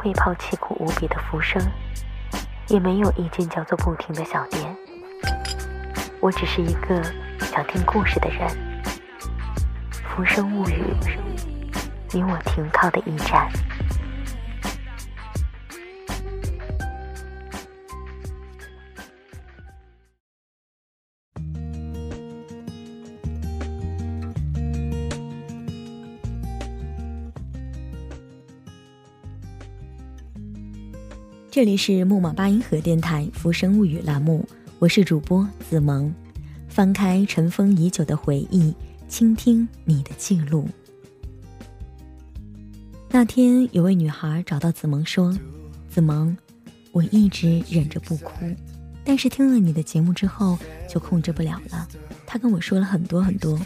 会抛弃苦无比的浮生，也没有一间叫做不停的小店。我只是一个想听故事的人。浮生物语，你我停靠的驿站。这里是木马八音盒电台《浮生物语》栏目，我是主播子萌。翻开尘封已久的回忆，倾听你的记录。那天，有位女孩找到子萌说：“子萌，我一直忍着不哭，但是听了你的节目之后就控制不了了。”她跟我说了很多很多。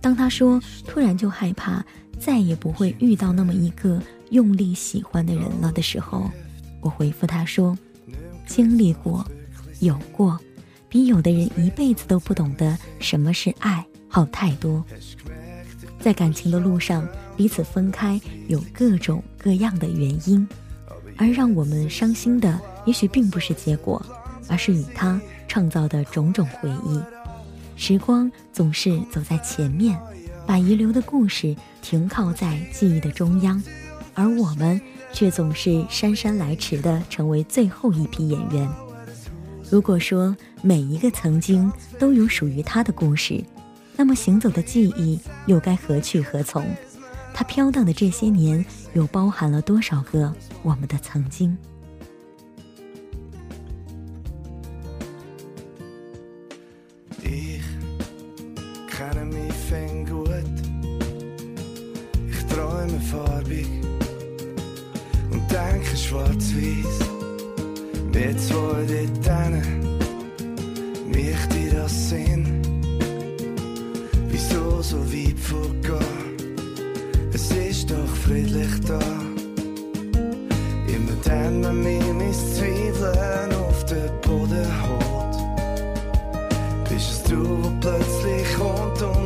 当她说突然就害怕再也不会遇到那么一个用力喜欢的人了的时候，我回复他说：“经历过，有过。”比有的人一辈子都不懂得什么是爱好太多，在感情的路上，彼此分开有各种各样的原因，而让我们伤心的，也许并不是结果，而是与他创造的种种回忆。时光总是走在前面，把遗留的故事停靠在记忆的中央，而我们却总是姗姗来迟的成为最后一批演员。如果说每一个曾经都有属于他的故事，那么行走的记忆又该何去何从？他飘荡的这些年，又包含了多少个我们的曾经？Dort zwei, dort hin, mich dir das Sinn. Wieso so weit vorgehen? Es ist doch friedlich da. Immer dann, wenn mir mein Zweifeln auf den Boden holt, bist es du, wo plötzlich kommt und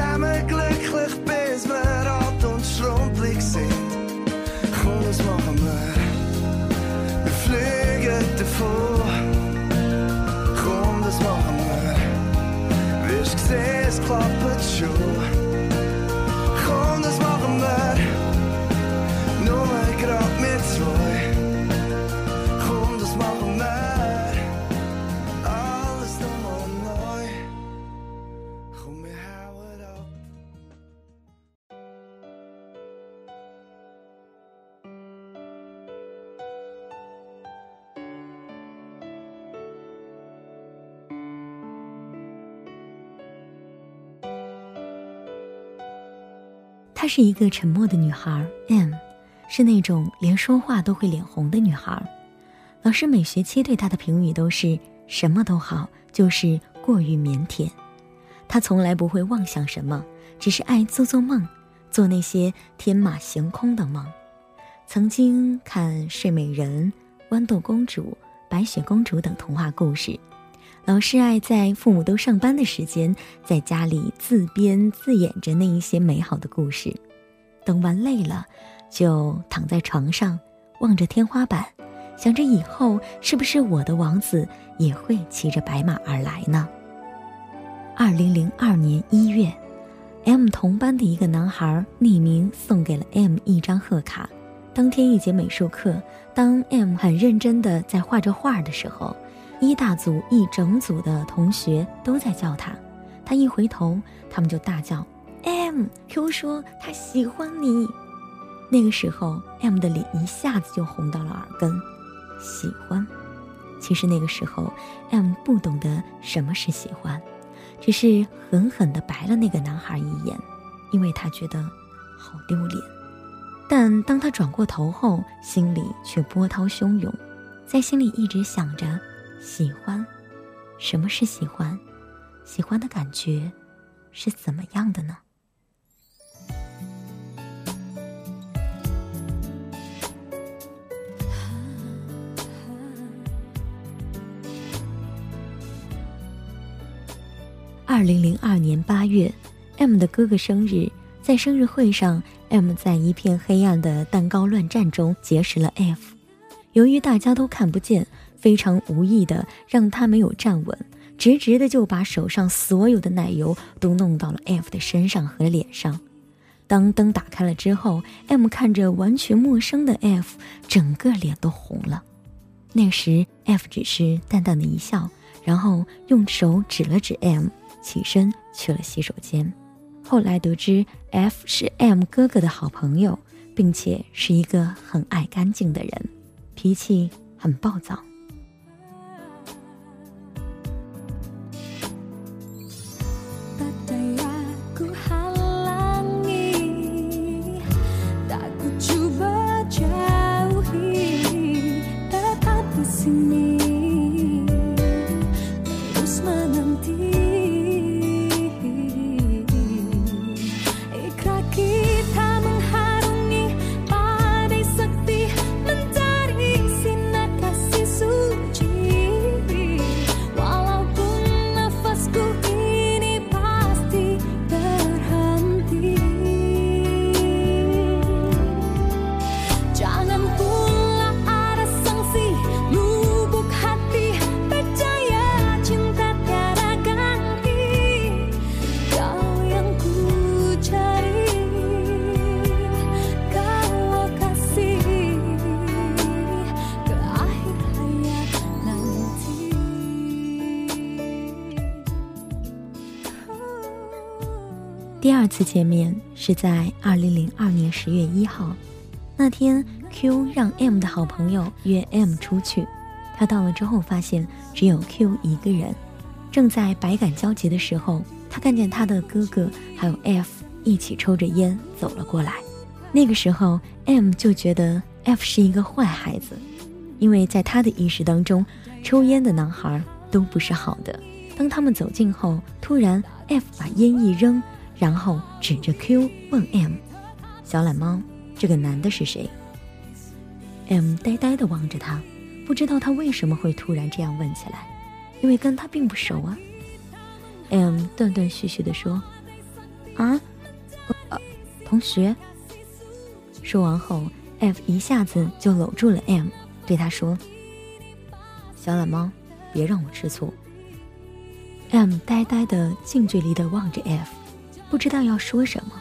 summer glow. 她是一个沉默的女孩，M，是那种连说话都会脸红的女孩。老师每学期对她的评语都是什么都好，就是过于腼腆。她从来不会妄想什么，只是爱做做梦，做那些天马行空的梦。曾经看《睡美人》《豌豆公主》《白雪公主》等童话故事。老是爱在父母都上班的时间，在家里自编自演着那一些美好的故事。等玩累了，就躺在床上，望着天花板，想着以后是不是我的王子也会骑着白马而来呢？二零零二年一月，M 同班的一个男孩匿名送给了 M 一张贺卡。当天一节美术课，当 M 很认真的在画着画的时候，一大组一整组的同学都在叫他。他一回头，他们就大叫：“M，Q 说他喜欢你。”那个时候，M 的脸一下子就红到了耳根。喜欢，其实那个时候，M 不懂得什么是喜欢，只是狠狠地白了那个男孩一眼，因为他觉得好丢脸。但当他转过头后，心里却波涛汹涌，在心里一直想着：喜欢，什么是喜欢？喜欢的感觉是怎么样的呢？二零零二年八月，M 的哥哥生日，在生日会上，M 在一片黑暗的蛋糕乱战中结识了 F。由于大家都看不见，非常无意的让他没有站稳，直直的就把手上所有的奶油都弄到了 F 的身上和脸上。当灯打开了之后，M 看着完全陌生的 F，整个脸都红了。那时 F 只是淡淡的一笑，然后用手指了指 M。起身去了洗手间，后来得知 F 是 M 哥哥的好朋友，并且是一个很爱干净的人，脾气很暴躁。次见面是在二零零二年十月一号，那天 Q 让 M 的好朋友约 M 出去，他到了之后发现只有 Q 一个人，正在百感交集的时候，他看见他的哥哥还有 F 一起抽着烟走了过来，那个时候 M 就觉得 F 是一个坏孩子，因为在他的意识当中，抽烟的男孩都不是好的。当他们走近后，突然 F 把烟一扔。然后指着 Q 问 M：“ 小懒猫，这个男的是谁？”M 呆呆地望着他，不知道他为什么会突然这样问起来，因为跟他并不熟啊。M 断断续续地说：“啊，同学。”说完后，F 一下子就搂住了 M，对他说：“小懒猫，别让我吃醋。”M 呆呆的、近距离的望着 F。不知道要说什么，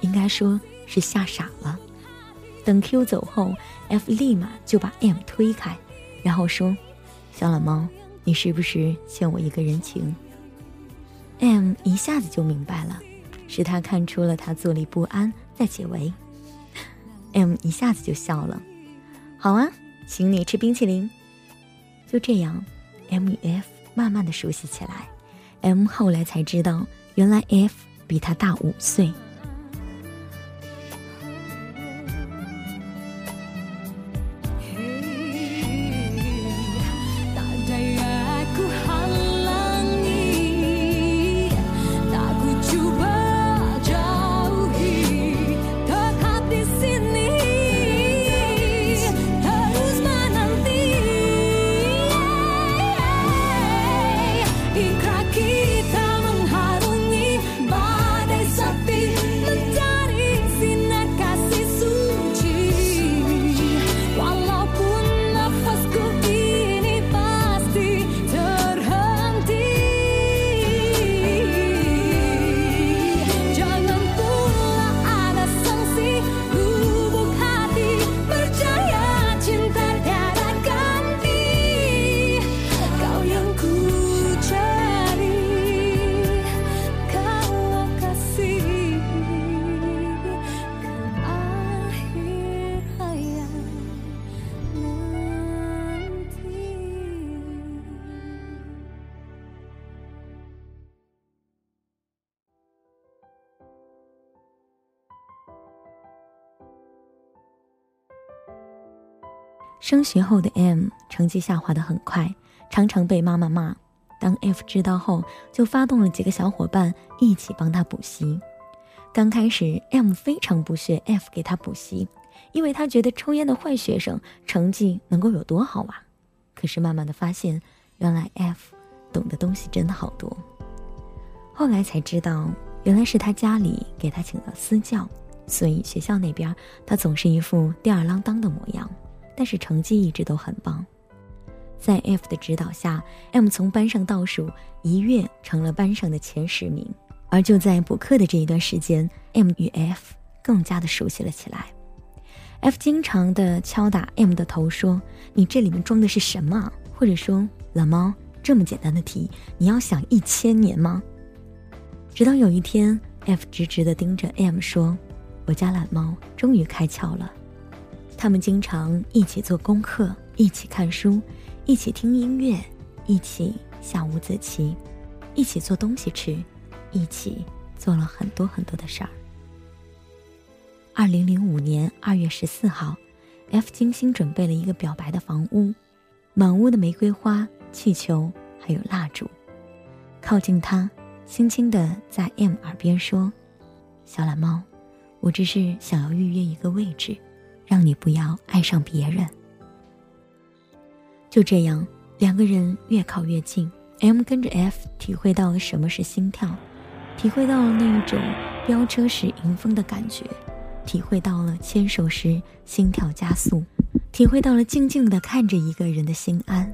应该说是吓傻了。等 Q 走后，F 立马就把 M 推开，然后说：“小懒猫，你是不是欠我一个人情？”M 一下子就明白了，是他看出了他坐立不安，在解围。M 一下子就笑了：“好啊，请你吃冰淇淋。”就这样，M 与 F 慢慢的熟悉起来。M 后来才知道，原来 F。比他大五岁。升学后的 M 成绩下滑的很快，常常被妈妈骂。当 F 知道后，就发动了几个小伙伴一起帮他补习。刚开始，M 非常不屑 F 给他补习，因为他觉得抽烟的坏学生成绩能够有多好啊。可是慢慢的发现，原来 F 懂的东西真的好多。后来才知道，原来是他家里给他请了私教，所以学校那边他总是一副吊儿郎当的模样，但是成绩一直都很棒。在 F 的指导下，M 从班上倒数一跃成了班上的前十名。而就在补课的这一段时间，M 与 F 更加的熟悉了起来。F 经常的敲打 M 的头，说：“你这里面装的是什么？”或者说：“懒猫，这么简单的题，你要想一千年吗？”直到有一天，F 直直的盯着 M 说：“我家懒猫终于开窍了。”他们经常一起做功课，一起看书。一起听音乐，一起下五子棋，一起做东西吃，一起做了很多很多的事儿。二零零五年二月十四号，F 精心准备了一个表白的房屋，满屋的玫瑰花、气球还有蜡烛。靠近他，轻轻的在 M 耳边说：“小懒猫，我只是想要预约一个位置，让你不要爱上别人。”就这样，两个人越靠越近。M 跟着 F 体会到了什么是心跳，体会到了那一种飙车时迎风的感觉，体会到了牵手时心跳加速，体会到了静静的看着一个人的心安。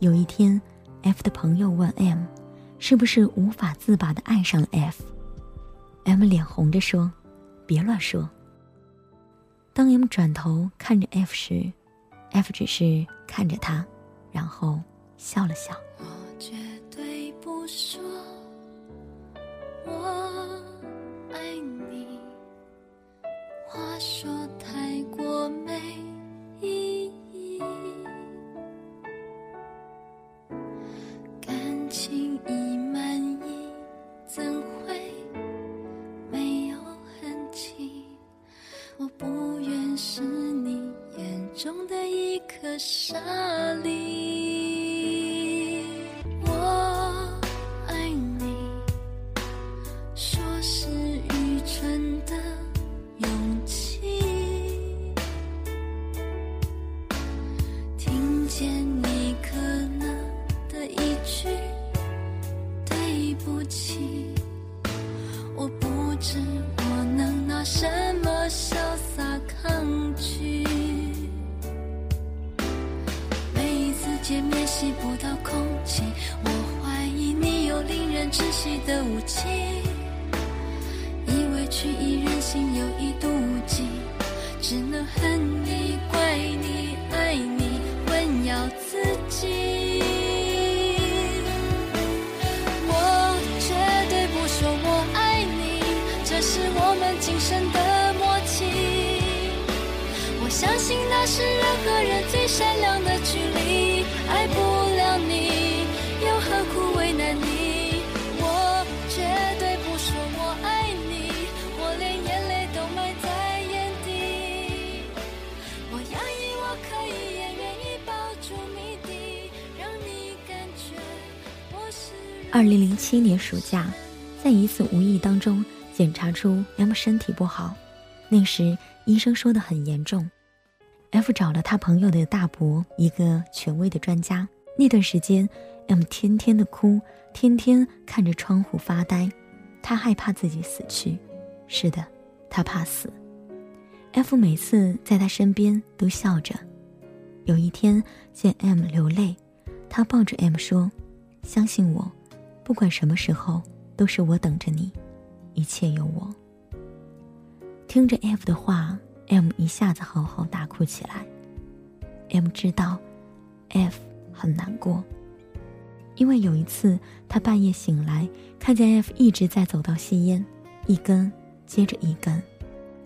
有一天，F 的朋友问 M：“ 是不是无法自拔的爱上了 F？”M 脸红着说：“别乱说。”当 M 转头看着 F 时，F 只是看着他，然后笑了笑。我绝对不说我爱你，话说太过美自己。我绝对不说我爱你，这是我们今生的默契。我相信那是人和人最善良的距离。爱不二零零七年暑假，在一次无意当中检查出 M 身体不好，那时医生说的很严重。F 找了他朋友的大伯，一个权威的专家。那段时间，M 天天的哭，天天看着窗户发呆。他害怕自己死去，是的，他怕死。F 每次在他身边都笑着。有一天见 M 流泪，他抱着 M 说：“相信我，不管什么时候，都是我等着你，一切有我。”听着 F 的话。M 一下子嚎嚎大哭起来。M 知道，F 很难过，因为有一次他半夜醒来，看见 F 一直在走到吸烟，一根接着一根。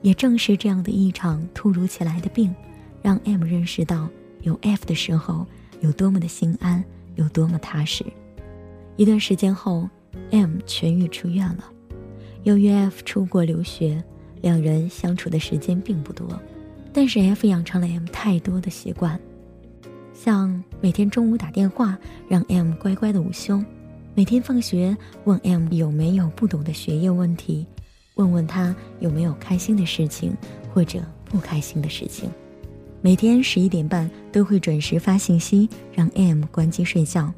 也正是这样的一场突如其来的病，让 M 认识到有 F 的时候有多么的心安，有多么踏实。一段时间后，M 痊愈出院了。由于 F 出国留学。两人相处的时间并不多，但是 F 养成了 M 太多的习惯，像每天中午打电话让 M 乖乖的午休，每天放学问 M 有没有不懂的学业问题，问问他有没有开心的事情或者不开心的事情。每天十一点半都会准时发信息让 M 关机睡觉，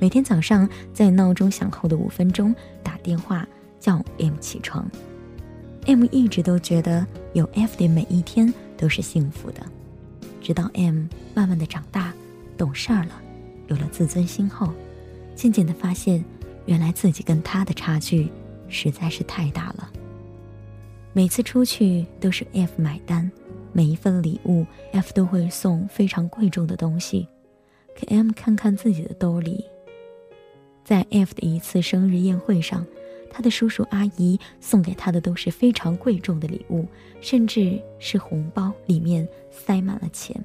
每天早上在闹钟响后的五分钟打电话叫 M 起床。M 一直都觉得有 F 的每一天都是幸福的，直到 M 慢慢的长大，懂事儿了，有了自尊心后，渐渐的发现，原来自己跟他的差距实在是太大了。每次出去都是 F 买单，每一份礼物 F 都会送非常贵重的东西，可 M 看看自己的兜里，在 F 的一次生日宴会上。他的叔叔阿姨送给他的都是非常贵重的礼物，甚至是红包，里面塞满了钱。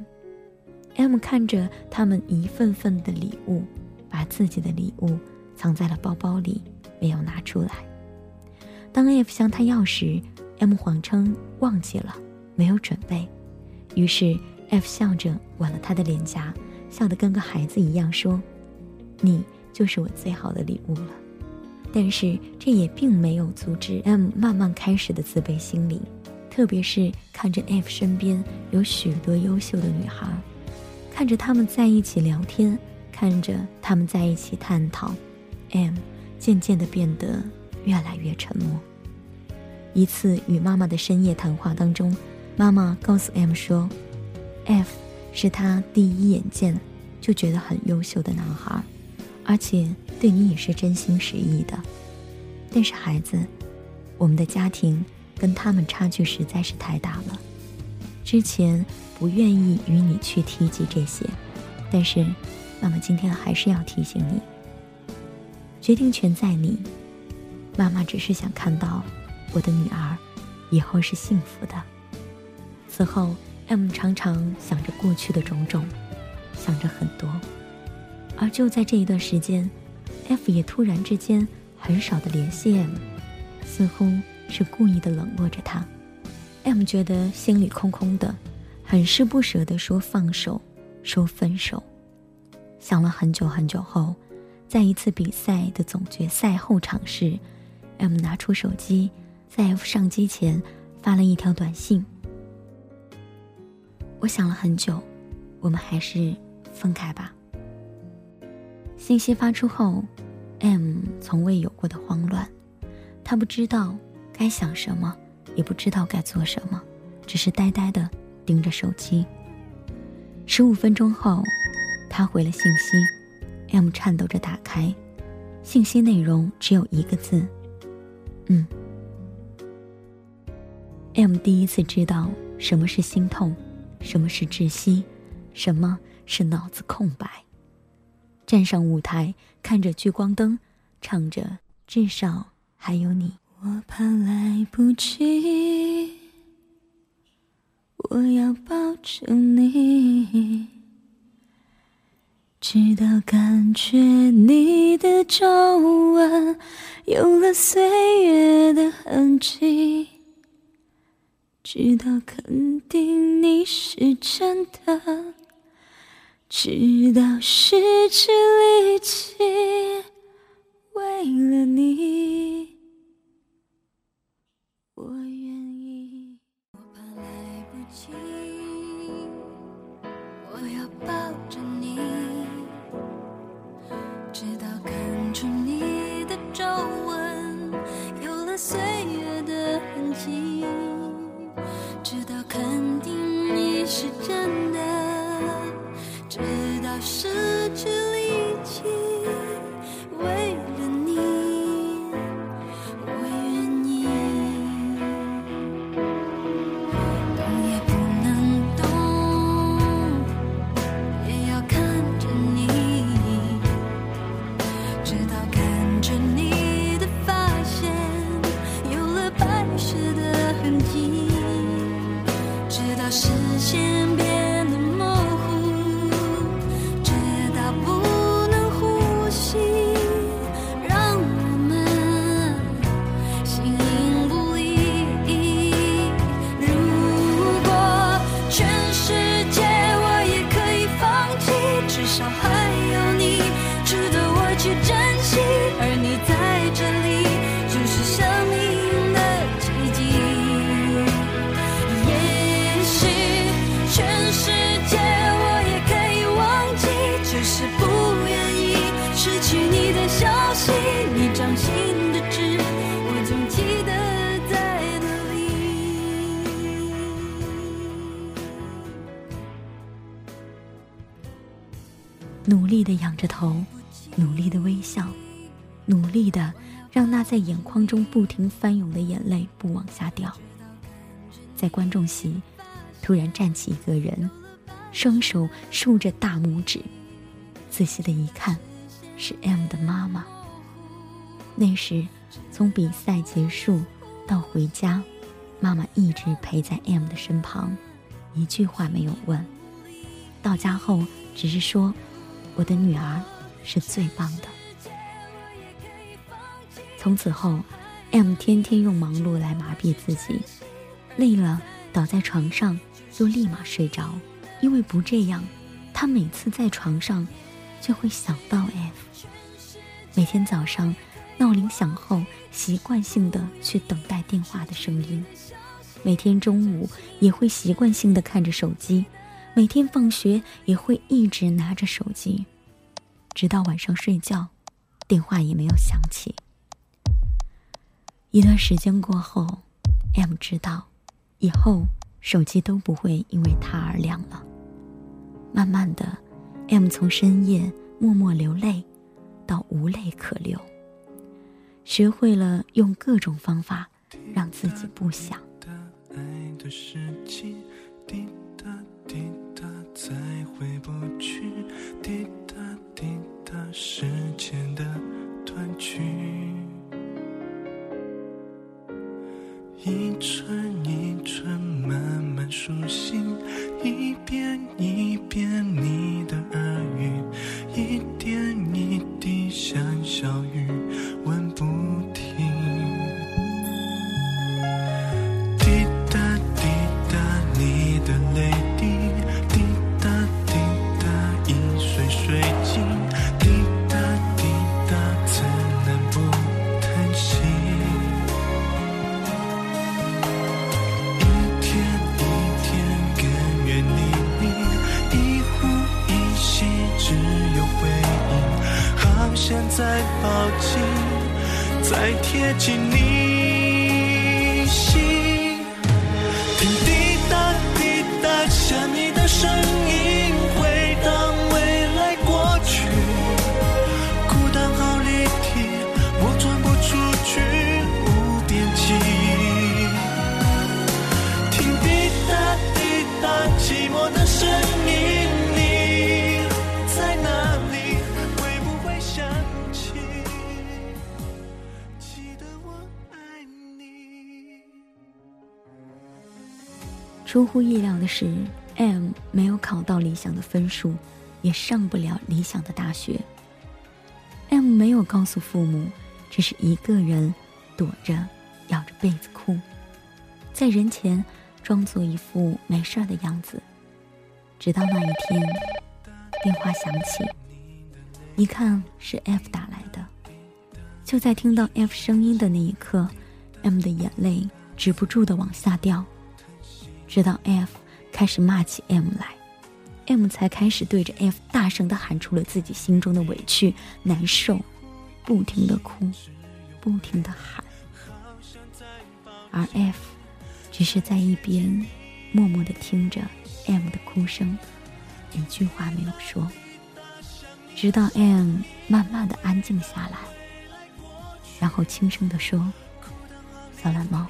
M 看着他们一份份的礼物，把自己的礼物藏在了包包里，没有拿出来。当 F 向他要时，M 谎称忘记了，没有准备。于是 F 笑着吻了他的脸颊，笑得跟个孩子一样，说：“你就是我最好的礼物了。”但是这也并没有阻止 M 慢慢开始的自卑心理，特别是看着 F 身边有许多优秀的女孩，看着他们在一起聊天，看着他们在一起探讨，M 渐渐的变得越来越沉默。一次与妈妈的深夜谈话当中，妈妈告诉 M 说，F 是他第一眼见就觉得很优秀的男孩，而且。对你也是真心实意的，但是孩子，我们的家庭跟他们差距实在是太大了。之前不愿意与你去提及这些，但是妈妈今天还是要提醒你，决定权在你。妈妈只是想看到我的女儿以后是幸福的。此后，M 常常想着过去的种种，想着很多，而就在这一段时间。F 也突然之间很少的联系 M，似乎是故意的冷落着他。M 觉得心里空空的，很是不舍得说放手，说分手。想了很久很久后，在一次比赛的总决赛后场时，M 拿出手机，在 F 上机前发了一条短信：“我想了很久，我们还是分开吧。”信息发出后，M 从未有过的慌乱，他不知道该想什么，也不知道该做什么，只是呆呆的盯着手机。十五分钟后，他回了信息，M 颤抖着打开，信息内容只有一个字：“嗯。”M 第一次知道什么是心痛，什么是窒息，什么是脑子空白。站上舞台，看着聚光灯，唱着“至少还有你”。我怕来不及，我要抱着你，直到感觉你的皱纹有了岁月的痕迹，直到肯定你是真的。直到失去力气，不停翻涌的眼泪不往下掉。在观众席，突然站起一个人，双手竖着大拇指，仔细的一看，是 M 的妈妈。那时，从比赛结束到回家，妈妈一直陪在 M 的身旁，一句话没有问。到家后，只是说。我的女儿是最棒的。从此后，M 天天用忙碌来麻痹自己，累了倒在床上就立马睡着，因为不这样，他每次在床上就会想到 F。每天早上闹铃响后，习惯性的去等待电话的声音；每天中午也会习惯性的看着手机。每天放学也会一直拿着手机，直到晚上睡觉，电话也没有响起。一段时间过后，M 知道，以后手机都不会因为他而亮了。慢慢的，M 从深夜默默流泪，到无泪可流，学会了用各种方法让自己不想。时间的断句，一寸一寸慢慢苏醒，一遍一遍你的耳语，一点一滴像小雨，问不停。乎意料的是，M 没有考到理想的分数，也上不了理想的大学。M 没有告诉父母，只是一个人躲着，咬着被子哭，在人前装作一副没事的样子。直到那一天，电话响起，一看是 F 打来的。就在听到 F 声音的那一刻，M 的眼泪止不住的往下掉。直到 F 开始骂起 M 来，M 才开始对着 F 大声的喊出了自己心中的委屈、难受，不停的哭，不停的喊，而 F 只是在一边默默的听着 M 的哭声，一句话没有说。直到 M 慢慢的安静下来，然后轻声的说：“小懒猫，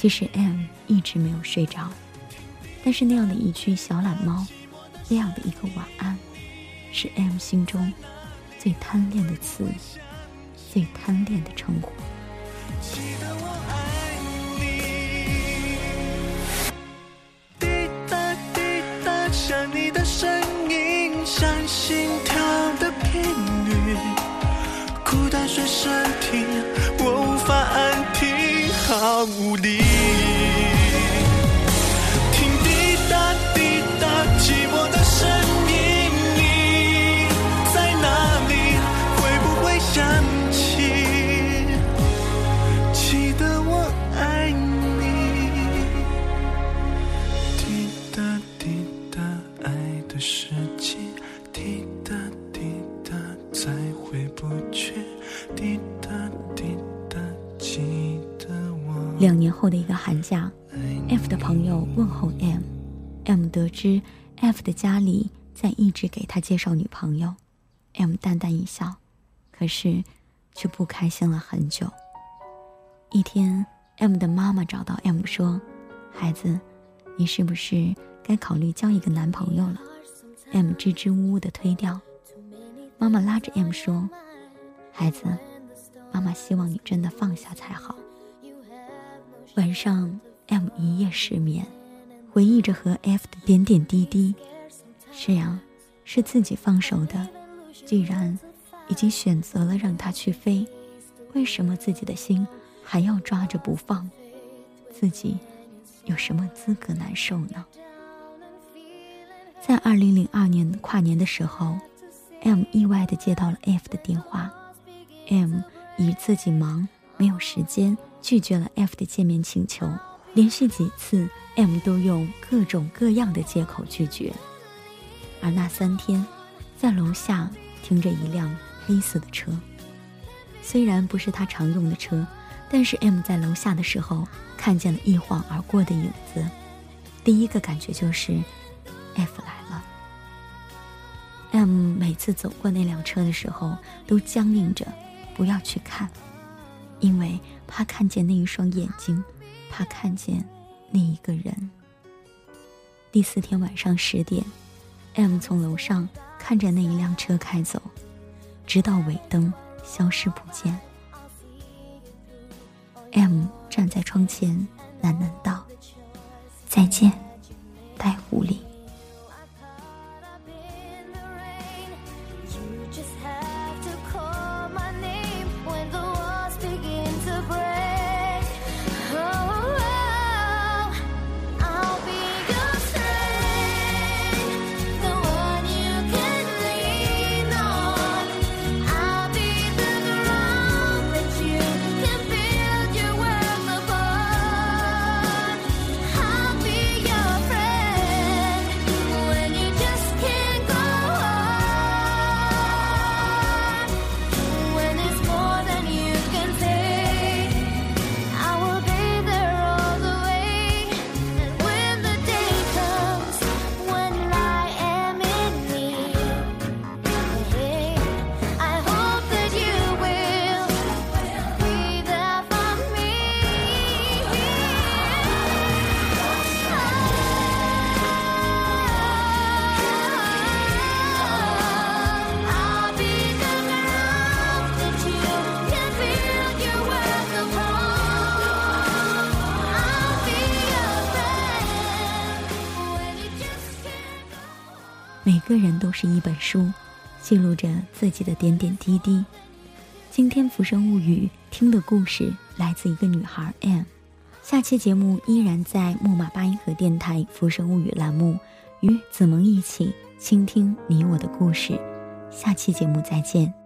其实 M 一直没有睡着，但是那样的一句“小懒猫”，那样的一个晚安，是 M 心中最贪恋的词，最贪恋的称呼。滴答滴答，想你的声音，像心跳的频率，孤单随身听，我无法安无力。听滴答滴答，寂寞的声音你，在哪里会不会想起？记得我爱你。滴答滴答，爱的时机。滴答滴答，再回不去。滴答滴答，寂。两年后的一个寒假，F 的朋友问候 M，M 得知 F 的家里在一直给他介绍女朋友，M 淡淡一笑，可是却不开心了很久。一天，M 的妈妈找到 M 说：“孩子，你是不是该考虑交一个男朋友了？”M 支支吾吾的推掉。妈妈拉着 M 说：“孩子，妈妈希望你真的放下才好。”晚上，M 一夜失眠。回忆着和 F 的点点滴滴，是呀，是自己放手的。既然已经选择了让他去飞，为什么自己的心还要抓着不放？自己有什么资格难受呢？在二零零二年跨年的时候，M 意外的接到了 F 的电话，M 以自己忙没有时间，拒绝了 F 的见面请求，连续几次。M 都用各种各样的借口拒绝，而那三天，在楼下停着一辆黑色的车。虽然不是他常用的车，但是 M 在楼下的时候看见了一晃而过的影子，第一个感觉就是 F 来了。M 每次走过那辆车的时候都僵硬着，不要去看，因为怕看见那一双眼睛，怕看见。另一个人。第四天晚上十点，M 从楼上看着那一辆车开走，直到尾灯消失不见。M 站在窗前，喃喃道：“再见，是一本书，记录着自己的点点滴滴。今天《浮生物语》听的故事来自一个女孩 M。下期节目依然在木马八音盒电台《浮生物语》栏目，与子萌一起倾听你我的故事。下期节目再见。